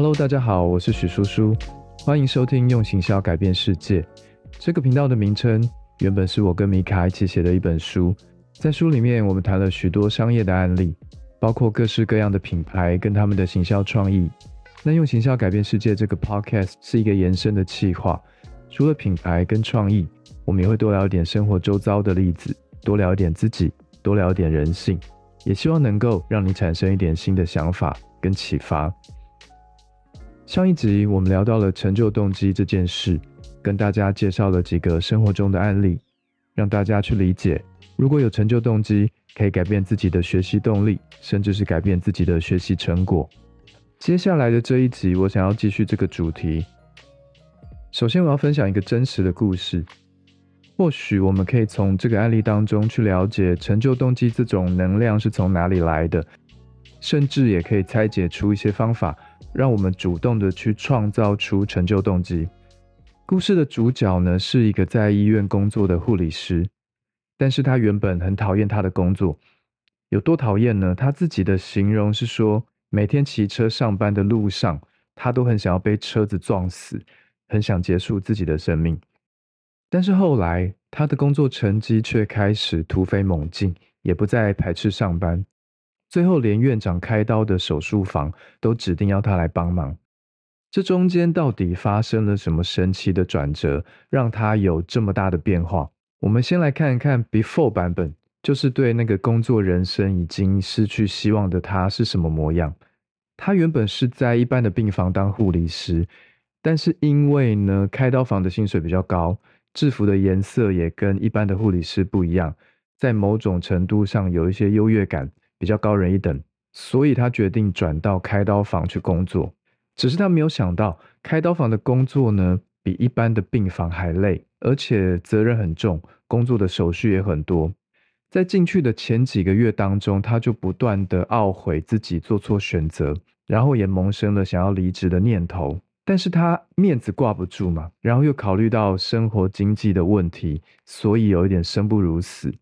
Hello，大家好，我是许叔叔，欢迎收听用行销改变世界。这个频道的名称原本是我跟米卡一起写的一本书，在书里面我们谈了许多商业的案例，包括各式各样的品牌跟他们的行销创意。那用行销改变世界这个 Podcast 是一个延伸的企划，除了品牌跟创意，我们也会多聊一点生活周遭的例子，多聊一点自己，多聊一点人性，也希望能够让你产生一点新的想法跟启发。上一集我们聊到了成就动机这件事，跟大家介绍了几个生活中的案例，让大家去理解，如果有成就动机，可以改变自己的学习动力，甚至是改变自己的学习成果。接下来的这一集，我想要继续这个主题。首先，我要分享一个真实的故事，或许我们可以从这个案例当中去了解成就动机这种能量是从哪里来的，甚至也可以拆解出一些方法。让我们主动的去创造出成就动机。故事的主角呢，是一个在医院工作的护理师，但是他原本很讨厌他的工作，有多讨厌呢？他自己的形容是说，每天骑车上班的路上，他都很想要被车子撞死，很想结束自己的生命。但是后来，他的工作成绩却开始突飞猛进，也不再排斥上班。最后，连院长开刀的手术房都指定要他来帮忙。这中间到底发生了什么神奇的转折，让他有这么大的变化？我们先来看一看 before 版本，就是对那个工作人生已经失去希望的他是什么模样。他原本是在一般的病房当护理师，但是因为呢，开刀房的薪水比较高，制服的颜色也跟一般的护理师不一样，在某种程度上有一些优越感。比较高人一等，所以他决定转到开刀房去工作。只是他没有想到，开刀房的工作呢，比一般的病房还累，而且责任很重，工作的手续也很多。在进去的前几个月当中，他就不断的懊悔自己做错选择，然后也萌生了想要离职的念头。但是他面子挂不住嘛，然后又考虑到生活经济的问题，所以有一点生不如死。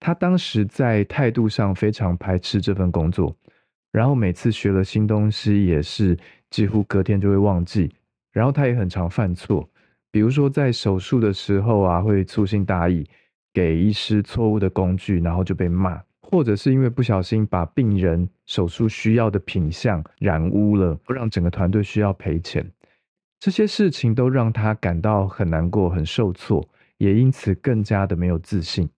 他当时在态度上非常排斥这份工作，然后每次学了新东西也是几乎隔天就会忘记，然后他也很常犯错，比如说在手术的时候啊会粗心大意，给医师错误的工具，然后就被骂，或者是因为不小心把病人手术需要的品相染污了，让整个团队需要赔钱，这些事情都让他感到很难过、很受挫，也因此更加的没有自信。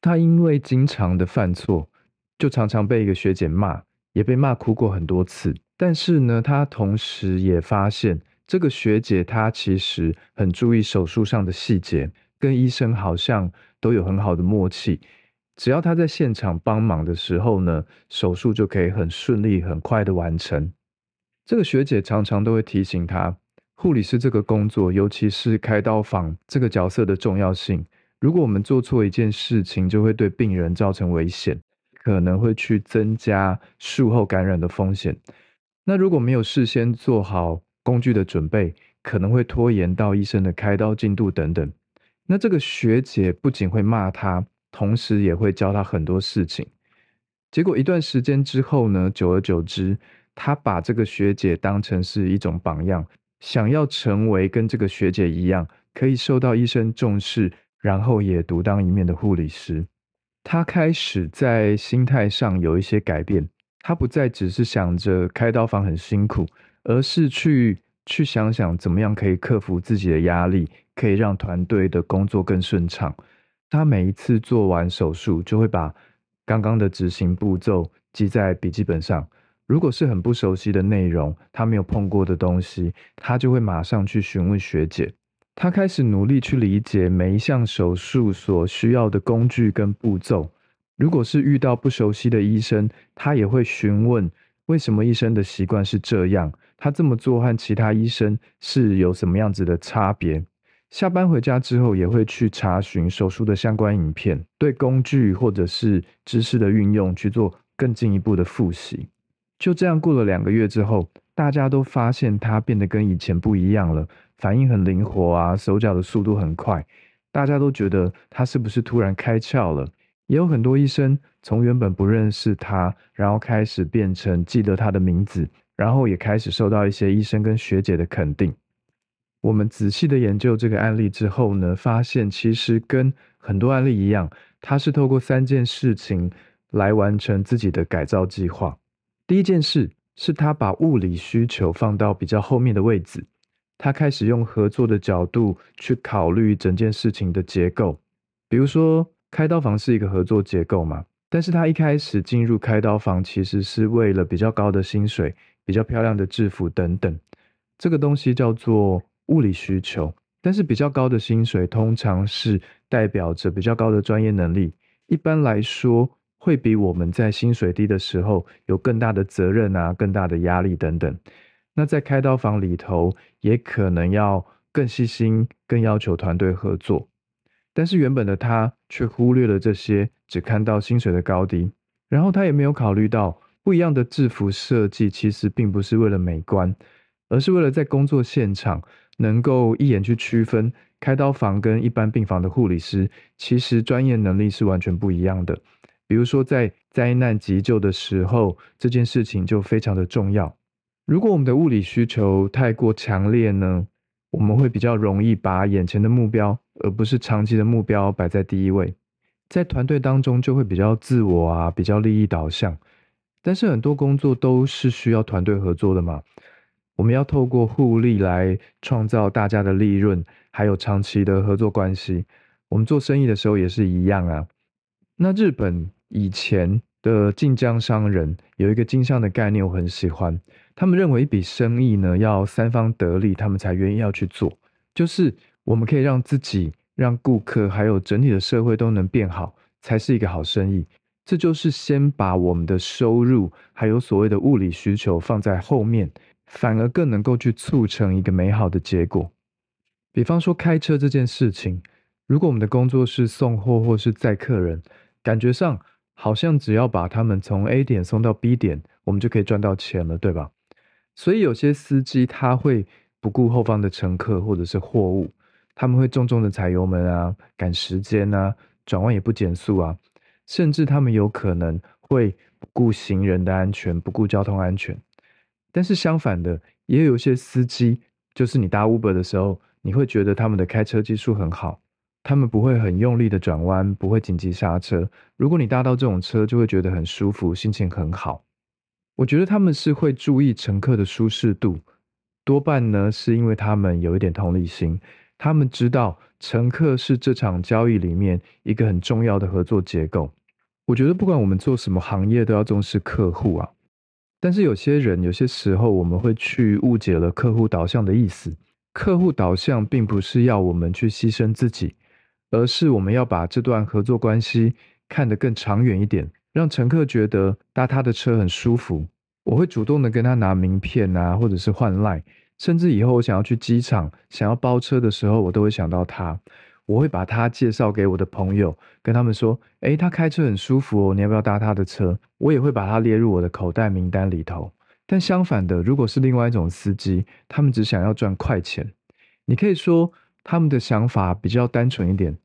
他因为经常的犯错，就常常被一个学姐骂，也被骂哭过很多次。但是呢，他同时也发现，这个学姐她其实很注意手术上的细节，跟医生好像都有很好的默契。只要他在现场帮忙的时候呢，手术就可以很顺利、很快的完成。这个学姐常常都会提醒他，护理师这个工作，尤其是开刀房这个角色的重要性。如果我们做错一件事情，就会对病人造成危险，可能会去增加术后感染的风险。那如果没有事先做好工具的准备，可能会拖延到医生的开刀进度等等。那这个学姐不仅会骂他，同时也会教他很多事情。结果一段时间之后呢，久而久之，他把这个学姐当成是一种榜样，想要成为跟这个学姐一样，可以受到医生重视。然后也独当一面的护理师，他开始在心态上有一些改变。他不再只是想着开刀房很辛苦，而是去去想想怎么样可以克服自己的压力，可以让团队的工作更顺畅。他每一次做完手术，就会把刚刚的执行步骤记在笔记本上。如果是很不熟悉的内容，他没有碰过的东西，他就会马上去询问学姐。他开始努力去理解每一项手术所需要的工具跟步骤。如果是遇到不熟悉的医生，他也会询问为什么医生的习惯是这样，他这么做和其他医生是有什么样子的差别。下班回家之后，也会去查询手术的相关影片，对工具或者是知识的运用去做更进一步的复习。就这样过了两个月之后，大家都发现他变得跟以前不一样了。反应很灵活啊，手脚的速度很快，大家都觉得他是不是突然开窍了？也有很多医生从原本不认识他，然后开始变成记得他的名字，然后也开始受到一些医生跟学姐的肯定。我们仔细的研究这个案例之后呢，发现其实跟很多案例一样，他是透过三件事情来完成自己的改造计划。第一件事是他把物理需求放到比较后面的位置，他开始用合作的角度去考虑整件事情的结构。比如说，开刀房是一个合作结构嘛，但是他一开始进入开刀房，其实是为了比较高的薪水、比较漂亮的制服等等，这个东西叫做。物理需求，但是比较高的薪水通常是代表着比较高的专业能力。一般来说，会比我们在薪水低的时候有更大的责任啊、更大的压力等等。那在开刀房里头，也可能要更细心、更要求团队合作。但是原本的他却忽略了这些，只看到薪水的高低，然后他也没有考虑到不一样的制服设计其实并不是为了美观，而是为了在工作现场。能够一眼去区分开刀房跟一般病房的护理师，其实专业能力是完全不一样的。比如说在灾难急救的时候，这件事情就非常的重要。如果我们的物理需求太过强烈呢，我们会比较容易把眼前的目标，而不是长期的目标摆在第一位，在团队当中就会比较自我啊，比较利益导向。但是很多工作都是需要团队合作的嘛。我们要透过互利来创造大家的利润，还有长期的合作关系。我们做生意的时候也是一样啊。那日本以前的晋江商人有一个镜像的概念，我很喜欢。他们认为一笔生意呢要三方得利，他们才愿意要去做。就是我们可以让自己、让顾客还有整体的社会都能变好，才是一个好生意。这就是先把我们的收入还有所谓的物理需求放在后面。反而更能够去促成一个美好的结果。比方说开车这件事情，如果我们的工作是送货或是载客人，感觉上好像只要把他们从 A 点送到 B 点，我们就可以赚到钱了，对吧？所以有些司机他会不顾后方的乘客或者是货物，他们会重重的踩油门啊，赶时间啊，转弯也不减速啊，甚至他们有可能会不顾行人的安全，不顾交通安全。但是相反的，也有一些司机，就是你搭 Uber 的时候，你会觉得他们的开车技术很好，他们不会很用力的转弯，不会紧急刹车。如果你搭到这种车，就会觉得很舒服，心情很好。我觉得他们是会注意乘客的舒适度，多半呢是因为他们有一点同理心，他们知道乘客是这场交易里面一个很重要的合作结构。我觉得不管我们做什么行业，都要重视客户啊。但是有些人，有些时候我们会去误解了客户导向的意思。客户导向并不是要我们去牺牲自己，而是我们要把这段合作关系看得更长远一点，让乘客觉得搭他的车很舒服。我会主动的跟他拿名片啊，或者是换赖，甚至以后我想要去机场想要包车的时候，我都会想到他。我会把他介绍给我的朋友，跟他们说：“诶，他开车很舒服哦，你要不要搭他的车？”我也会把他列入我的口袋名单里头。但相反的，如果是另外一种司机，他们只想要赚快钱，你可以说他们的想法比较单纯一点，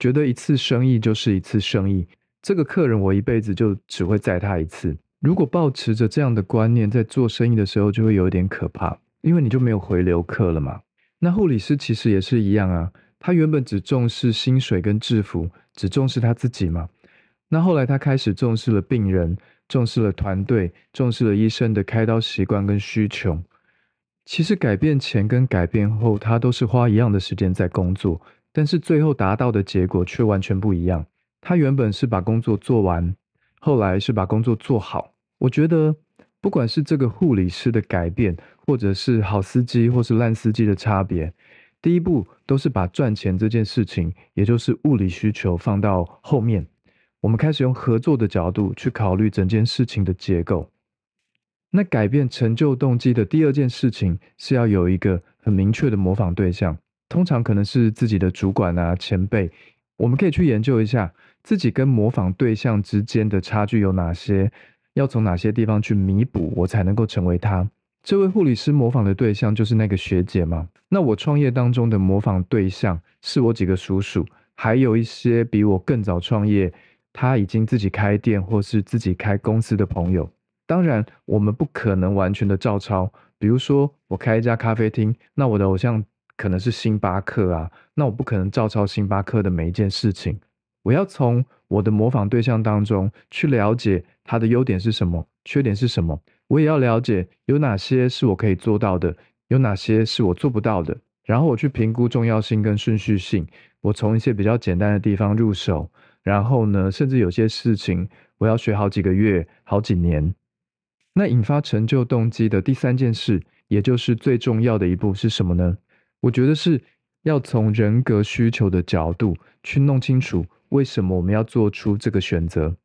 觉得一次生意就是一次生意，这个客人我一辈子就只会载他一次。如果保持着这样的观念，在做生意的时候就会有点可怕，因为你就没有回流客了嘛。那护理师其实也是一样啊。他原本只重视薪水跟制服，只重视他自己嘛。那后来他开始重视了病人，重视了团队，重视了医生的开刀习惯跟需求。其实改变前跟改变后，他都是花一样的时间在工作，但是最后达到的结果却完全不一样。他原本是把工作做完，后来是把工作做好。我觉得，不管是这个护理师的改变，或者是好司机或是烂司机的差别。第一步都是把赚钱这件事情，也就是物理需求放到后面。我们开始用合作的角度去考虑整件事情的结构。那改变成就动机的第二件事情是要有一个很明确的模仿对象，通常可能是自己的主管啊、前辈。我们可以去研究一下自己跟模仿对象之间的差距有哪些，要从哪些地方去弥补，我才能够成为他。这位护理师模仿的对象就是那个学姐吗？那我创业当中的模仿对象是我几个叔叔，还有一些比我更早创业，他已经自己开店或是自己开公司的朋友。当然，我们不可能完全的照抄。比如说，我开一家咖啡厅，那我的偶像可能是星巴克啊，那我不可能照抄星巴克的每一件事情。我要从我的模仿对象当中去了解他的优点是什么，缺点是什么。我也要了解有哪些是我可以做到的，有哪些是我做不到的。然后我去评估重要性跟顺序性。我从一些比较简单的地方入手，然后呢，甚至有些事情我要学好几个月、好几年。那引发成就动机的第三件事，也就是最重要的一步是什么呢？我觉得是要从人格需求的角度去弄清楚。为什么我们要做出这个选择？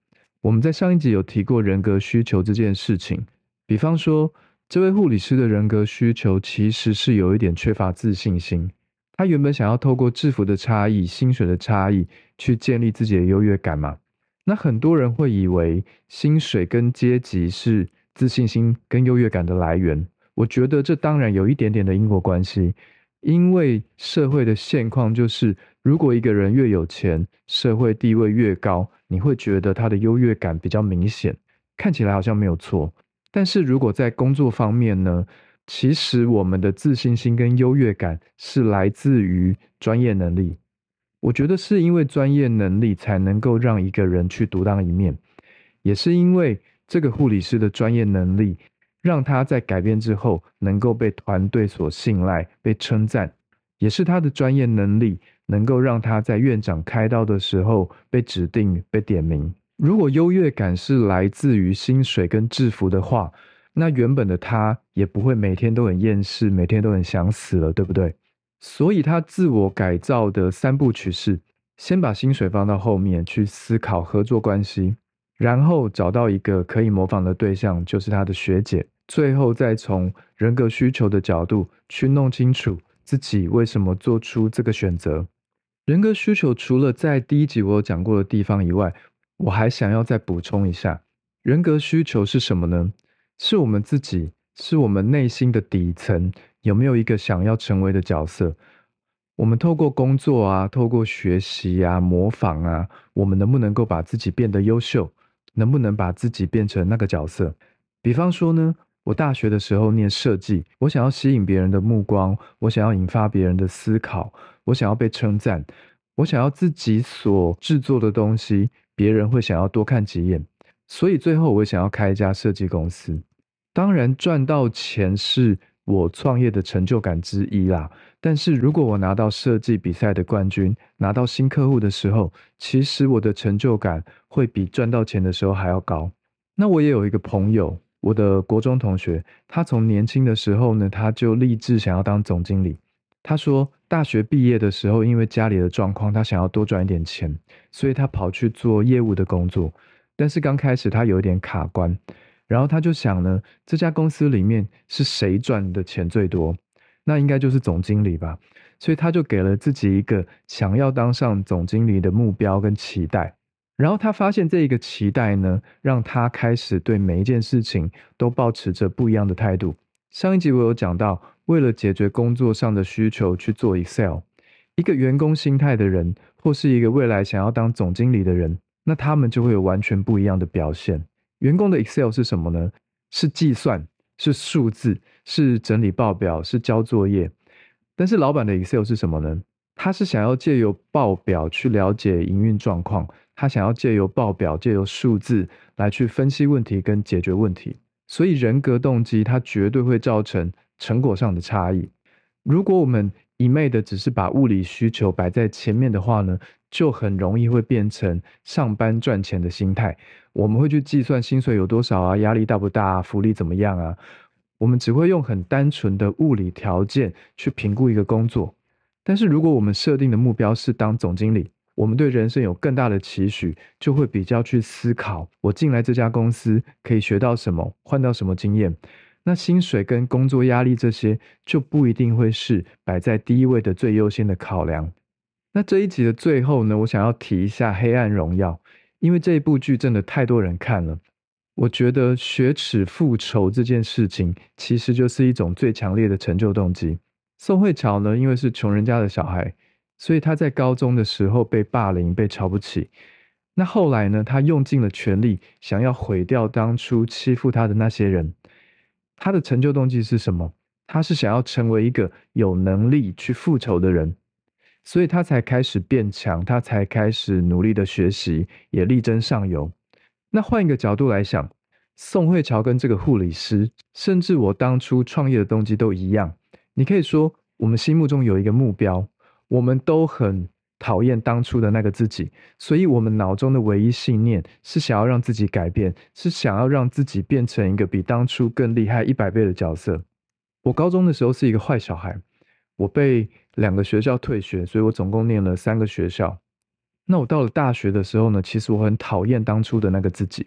我们在上一集有提过人格需求这件事情。比方说，这位护理师的人格需求其实是有一点缺乏自信心。他原本想要透过制服的差异、薪水的差异去建立自己的优越感嘛？那很多人会以为薪水跟阶级是自信心跟优越感的来源。我觉得这当然有一点点的因果关系，因为社会的现况就是。如果一个人越有钱，社会地位越高，你会觉得他的优越感比较明显，看起来好像没有错。但是如果在工作方面呢？其实我们的自信心跟优越感是来自于专业能力。我觉得是因为专业能力才能够让一个人去独当一面，也是因为这个护理师的专业能力，让他在改变之后能够被团队所信赖、被称赞，也是他的专业能力。能够让他在院长开刀的时候被指定、被点名。如果优越感是来自于薪水跟制服的话，那原本的他也不会每天都很厌世，每天都很想死了，对不对？所以他自我改造的三部曲是：先把薪水放到后面去思考合作关系，然后找到一个可以模仿的对象，就是他的学姐，最后再从人格需求的角度去弄清楚自己为什么做出这个选择。人格需求除了在第一集我有讲过的地方以外，我还想要再补充一下，人格需求是什么呢？是我们自己，是我们内心的底层有没有一个想要成为的角色？我们透过工作啊，透过学习啊，模仿啊，我们能不能够把自己变得优秀？能不能把自己变成那个角色？比方说呢？我大学的时候念设计，我想要吸引别人的目光，我想要引发别人的思考，我想要被称赞，我想要自己所制作的东西，别人会想要多看几眼。所以最后我想要开一家设计公司。当然赚到钱是我创业的成就感之一啦。但是如果我拿到设计比赛的冠军，拿到新客户的时候，其实我的成就感会比赚到钱的时候还要高。那我也有一个朋友。我的国中同学，他从年轻的时候呢，他就立志想要当总经理。他说，大学毕业的时候，因为家里的状况，他想要多赚一点钱，所以他跑去做业务的工作。但是刚开始他有一点卡关，然后他就想呢，这家公司里面是谁赚的钱最多？那应该就是总经理吧。所以他就给了自己一个想要当上总经理的目标跟期待。然后他发现这一个期待呢，让他开始对每一件事情都保持着不一样的态度。上一集我有讲到，为了解决工作上的需求去做 Excel，一个员工心态的人，或是一个未来想要当总经理的人，那他们就会有完全不一样的表现。员工的 Excel 是什么呢？是计算，是数字，是整理报表，是交作业。但是老板的 Excel 是什么呢？他是想要借由报表去了解营运状况。他想要借由报表、借由数字来去分析问题跟解决问题，所以人格动机它绝对会造成成果上的差异。如果我们一昧的只是把物理需求摆在前面的话呢，就很容易会变成上班赚钱的心态。我们会去计算薪水有多少啊，压力大不大，啊福利怎么样啊？我们只会用很单纯的物理条件去评估一个工作。但是如果我们设定的目标是当总经理，我们对人生有更大的期许，就会比较去思考：我进来这家公司可以学到什么，换到什么经验。那薪水跟工作压力这些，就不一定会是摆在第一位的最优先的考量。那这一集的最后呢，我想要提一下《黑暗荣耀》，因为这一部剧真的太多人看了。我觉得雪耻复仇这件事情，其实就是一种最强烈的成就动机。宋慧乔呢，因为是穷人家的小孩。所以他在高中的时候被霸凌、被瞧不起，那后来呢？他用尽了全力，想要毁掉当初欺负他的那些人。他的成就动机是什么？他是想要成为一个有能力去复仇的人，所以他才开始变强，他才开始努力的学习，也力争上游。那换一个角度来想，宋慧乔跟这个护理师，甚至我当初创业的动机都一样。你可以说，我们心目中有一个目标，我们都很。讨厌当初的那个自己，所以我们脑中的唯一信念是想要让自己改变，是想要让自己变成一个比当初更厉害一百倍的角色。我高中的时候是一个坏小孩，我被两个学校退学，所以我总共念了三个学校。那我到了大学的时候呢，其实我很讨厌当初的那个自己。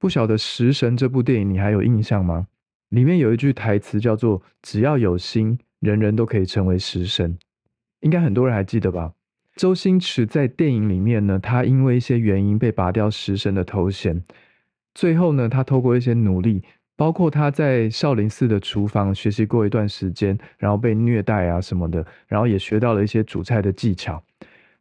不晓得《食神》这部电影你还有印象吗？里面有一句台词叫做“只要有心，人人都可以成为食神”，应该很多人还记得吧？周星驰在电影里面呢，他因为一些原因被拔掉食神的头衔。最后呢，他透过一些努力，包括他在少林寺的厨房学习过一段时间，然后被虐待啊什么的，然后也学到了一些煮菜的技巧。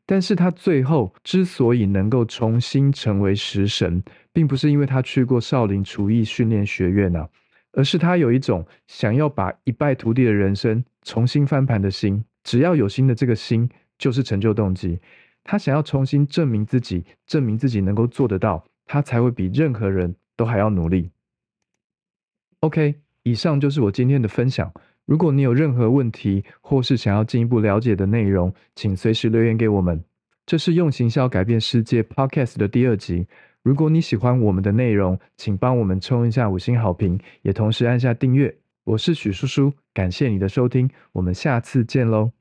但是他最后之所以能够重新成为食神，并不是因为他去过少林厨艺训练学院啊，而是他有一种想要把一败涂地的人生重新翻盘的心。只要有心的这个心。就是成就动机，他想要重新证明自己，证明自己能够做得到，他才会比任何人都还要努力。OK，以上就是我今天的分享。如果你有任何问题，或是想要进一步了解的内容，请随时留言给我们。这是用行销改变世界 Podcast 的第二集。如果你喜欢我们的内容，请帮我们冲一下五星好评，也同时按下订阅。我是许叔叔，感谢你的收听，我们下次见喽。